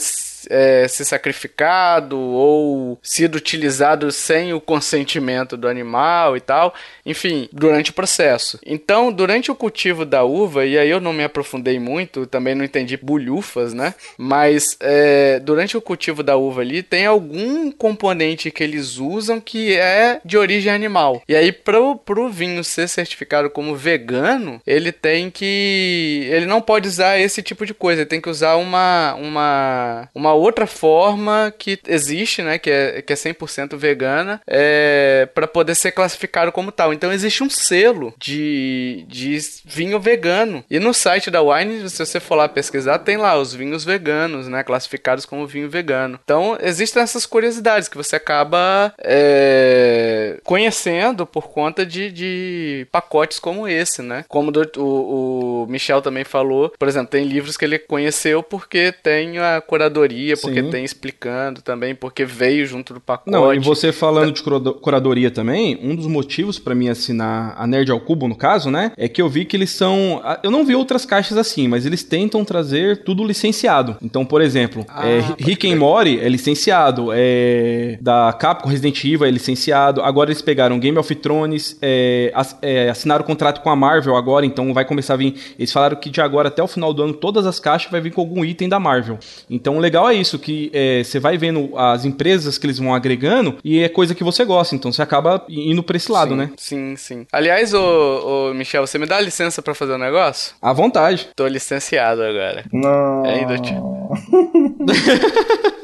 é, se sacrificado ou sido utilizado sem o consentimento do animal e tal, enfim, durante o processo. Então, durante o cultivo da uva, e aí eu não me aprofundei muito, também não entendi bulhufas, né? Mas é, durante o cultivo da uva ali, tem algum componente que eles usam que é de origem animal. E aí, pro, pro vinho ser certificado como vegano, ele tem que. Ele não pode usar esse tipo de coisa, ele tem que usar uma, uma, uma outra forma que existe, né, que é, que é 100% vegana, é, para poder ser classificado como tal. Então existe um selo de, de vinho vegano. E no site da Wine, se você for lá pesquisar, tem lá os vinhos veganos, né, classificados como vinho vegano. Então existem essas curiosidades que você acaba é, conhecendo por conta de, de pacotes como esse, né? Como do, o, o Michel também falou, por exemplo, tem livros que ele conheceu porque tem a curadoria, porque Sim. tem explicando também, porque veio junto do pacote. Não, e você falando de curadoria também, um dos motivos para mim assinar a Nerd ao Cubo, no caso, né, é que eu vi que eles são. Eu não vi outras caixas assim, mas eles tentam trazer tudo licenciado. Então, por exemplo, ah, é, Rick and Morty é licenciado, é, da Capcom Resident Evil é licenciado. Agora eles pegaram Game of Thrones, é, é, assinaram o contrato com a Marvel agora, então vai começar a vir. Eles falaram que de agora até o final do ano todas as caixas vai vir com algum item da Marvel. Então, o legal é isso, que é, você vai vendo as empresas que eles vão agregando e é coisa que você gosta. Então, você acaba indo pra esse lado, sim, né? Sim, sim. Aliás, ô, ô Michel, você me dá licença para fazer o um negócio? À vontade. Tô licenciado agora. Não. É,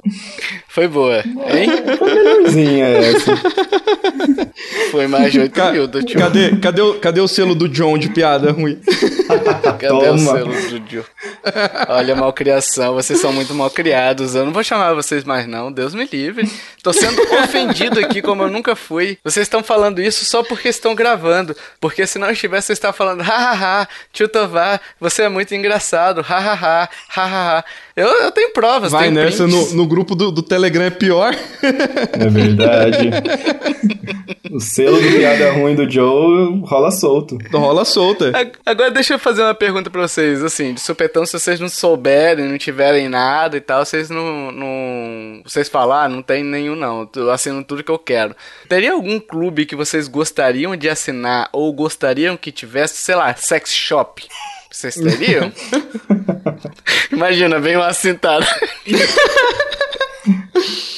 Foi boa, hein? Foi melhorzinha essa. Foi mais de 8 Ca mil, tio. Cadê, cadê, o, cadê o selo do John de piada ruim? cadê Toma. o selo do John? Olha, malcriação, vocês são muito malcriados. Eu não vou chamar vocês mais, não. Deus me livre. Tô sendo ofendido aqui como eu nunca fui. Vocês estão falando isso só porque estão gravando. Porque se não estivesse, você está falando, hahaha, tio Tovar, você é muito engraçado, hahaha, hahaha. Eu, eu tenho provas, Vai tenho nessa, no, no, grupo do, do Telegram é pior. É verdade. o selo de piada ruim do Joe rola solto. Rola solta. Agora deixa eu fazer uma pergunta pra vocês, assim, de supetão, se vocês não souberem, não tiverem nada e tal, vocês não... não vocês falar, ah, não tem nenhum não, eu assino tudo que eu quero. Teria algum clube que vocês gostariam de assinar ou gostariam que tivesse, sei lá, sex shop? Vocês teriam? Imagina, vem uma cintada.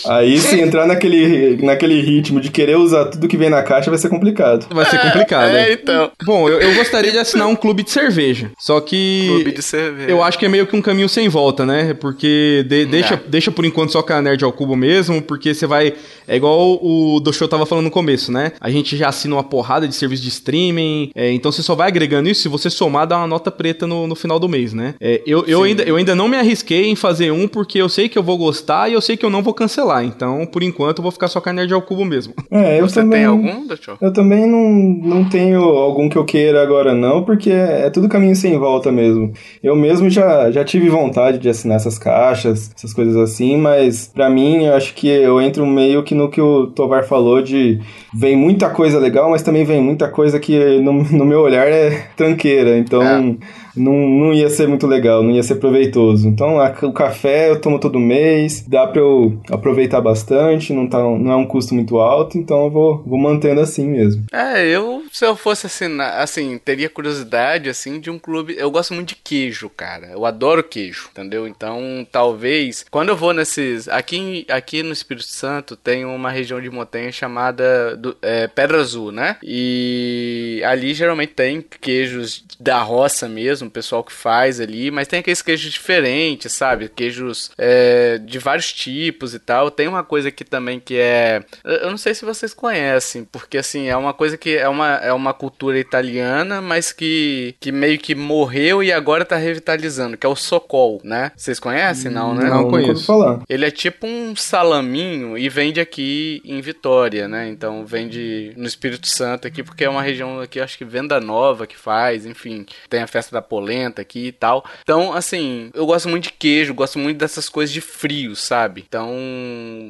Aí se entrar naquele, naquele ritmo de querer usar tudo que vem na caixa vai ser complicado. Vai ser complicado. É, é. então. Bom, eu, eu, gostaria de assinar um clube de cerveja. Só que. Clube de cerveja. Eu acho que é meio que um caminho sem volta, né? Porque de, deixa, deixa por enquanto só com a Nerd ao Cubo mesmo, porque você vai. É igual o do show tava falando no começo, né? A gente já assina uma porrada de serviço de streaming. É, então você só vai agregando isso se você somar, dá uma nota preta no, no final do mês, né? É, eu, eu, ainda, eu ainda não me arrisquei em fazer um porque eu sei que eu vou gostar e eu sei que eu não vou cancelar lá. Então, por enquanto, eu vou ficar só com a Nerd ao Cubo mesmo. É, eu Você também, tem algum? Eu também não, não tenho algum que eu queira agora, não, porque é, é tudo caminho sem volta mesmo. Eu mesmo já, já tive vontade de assinar essas caixas, essas coisas assim, mas para mim, eu acho que eu entro meio que no que o Tovar falou de vem muita coisa legal, mas também vem muita coisa que no, no meu olhar é tranqueira. Então. É não, não ia ser muito legal, não ia ser proveitoso. Então, a, o café eu tomo todo mês, dá para eu aproveitar bastante, não, tá, não é um custo muito alto, então eu vou, vou mantendo assim mesmo. É, eu, se eu fosse assinar, assim, teria curiosidade, assim, de um clube. Eu gosto muito de queijo, cara. Eu adoro queijo, entendeu? Então, talvez, quando eu vou nesses. Aqui, aqui no Espírito Santo tem uma região de montanha chamada do, é, Pedra Azul, né? E ali geralmente tem queijos da roça mesmo mesmo, o pessoal que faz ali, mas tem aqueles queijos diferentes, sabe? Queijos é, de vários tipos e tal. Tem uma coisa aqui também que é. Eu não sei se vocês conhecem, porque assim, é uma coisa que é uma, é uma cultura italiana, mas que, que meio que morreu e agora tá revitalizando, que é o socol, né? Vocês conhecem? Não, né? Não, não conheço. falar. Ele é tipo um salaminho e vende aqui em Vitória, né? Então vende no Espírito Santo aqui, porque é uma região aqui, acho que Venda Nova que faz, enfim. Tem a festa da polenta aqui e tal. Então, assim, eu gosto muito de queijo, gosto muito dessas coisas de frio, sabe? Então,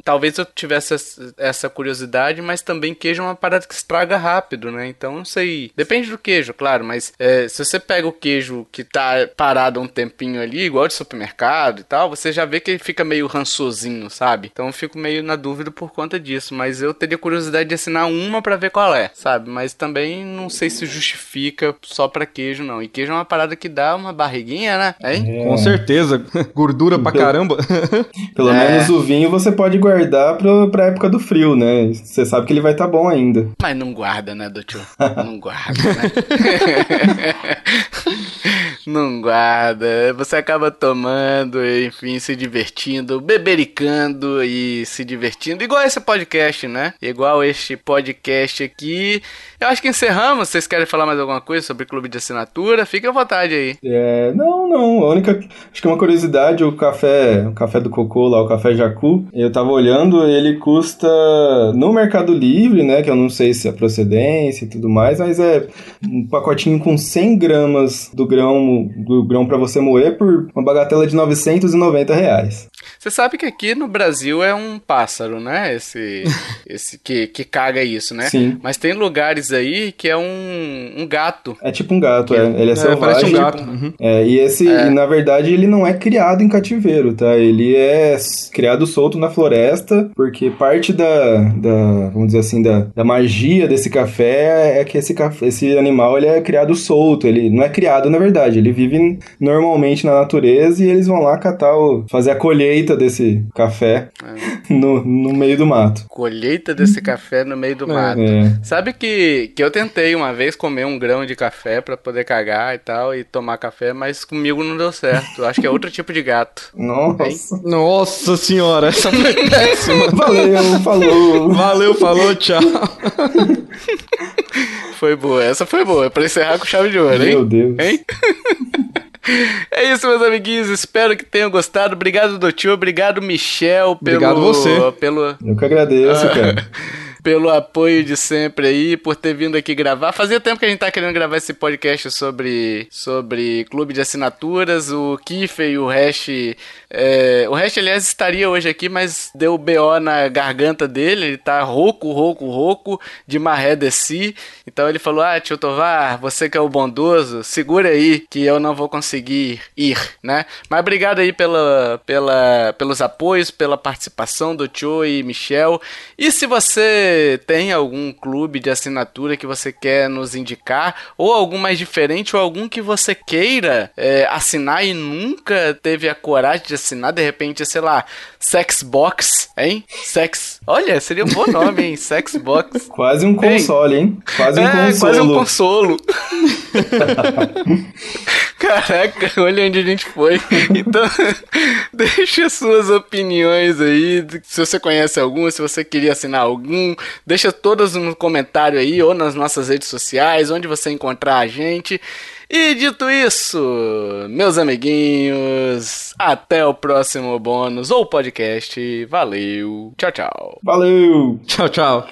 talvez eu tivesse essa curiosidade, mas também queijo é uma parada que estraga rápido, né? Então, não sei. Depende do queijo, claro, mas é, se você pega o queijo que tá parado um tempinho ali, igual de supermercado e tal, você já vê que ele fica meio rançosinho, sabe? Então, eu fico meio na dúvida por conta disso, mas eu teria curiosidade de assinar uma para ver qual é, sabe? Mas também não sei se justifica só para queijo, não. E queijo é uma parada gelada que dá uma barriguinha, né? Hein? É. Com certeza. Gordura pra caramba. Pelo é. menos o vinho você pode guardar pro, pra época do frio, né? Você sabe que ele vai estar tá bom ainda. Mas não guarda, né, doutor? não guarda, né? não guarda. Você acaba tomando, enfim, se divertindo, bebericando e se divertindo. Igual esse podcast, né? Igual este podcast aqui. Eu acho que encerramos. Vocês querem falar mais alguma coisa sobre clube de assinatura? Fique à vontade aí. É, não, não. A única. Acho que uma curiosidade: o café, o café do cocô lá, o café Jacu. Eu tava olhando, ele custa no Mercado Livre, né? Que eu não sei se é procedência e tudo mais, mas é um pacotinho com 100 gramas do grão, do grão para você moer por uma bagatela de 990 reais. Você sabe que aqui no Brasil é um pássaro, né? Esse, esse que, que caga isso, né? Sim. Mas tem lugares aí que é um, um gato. É tipo um gato, é. Ele é, é selvagem. Parece um gato. Uhum. É, e esse, é. na verdade, ele não é criado em cativeiro, tá? Ele é criado solto na floresta, porque parte da, da vamos dizer assim, da, da magia desse café é que esse, café, esse animal ele é criado solto. Ele não é criado, na verdade. Ele vive normalmente na natureza e eles vão lá catar, o, fazer a colheita desse café é. no, no meio do mato. Colheita desse café no meio do é. mato. É. Sabe que, que eu tentei uma vez comer um grão de café para poder cagar e tal, e tomar café, mas comigo não deu certo. Acho que é outro tipo de gato. Nossa. Hein? Nossa senhora, essa foi péssima. Valeu, falou. Valeu, falou, tchau. foi boa, essa foi boa. É pra encerrar com chave de ouro, hein? Meu Deus. Hein? É isso, meus amiguinhos. Espero que tenham gostado. Obrigado, Doutor. Obrigado, Michel, pelo. Obrigado você. Pelo... Eu que agradeço, cara. pelo apoio de sempre aí, por ter vindo aqui gravar. Fazia tempo que a gente tá querendo gravar esse podcast sobre, sobre clube de assinaturas. O Kiffer e o Hash. É, o Hash, aliás, estaria hoje aqui, mas deu BO na garganta dele. Ele tá rouco, rouco, rouco, de maré de si. Então ele falou: Ah, tio Tovar, você que é o bondoso, segura aí que eu não vou conseguir ir, né? Mas obrigado aí pela, pela, pelos apoios, pela participação do Tio e Michel. E se você tem algum clube de assinatura que você quer nos indicar, ou algum mais diferente, ou algum que você queira é, assinar e nunca teve a coragem de assinar, de repente, sei lá, Sexbox, hein? Sex. Olha, seria um bom nome, hein? Sexbox. Quase um console, hein? Quase um é, consolo. Quase um consolo. Caraca, olha onde a gente foi. Então, deixa suas opiniões aí. Se você conhece algum, se você queria assinar algum, deixa todas no comentário aí ou nas nossas redes sociais, onde você encontrar a gente. E dito isso, meus amiguinhos, até o próximo bônus ou podcast. Valeu. Tchau, tchau. Valeu. Tchau, tchau.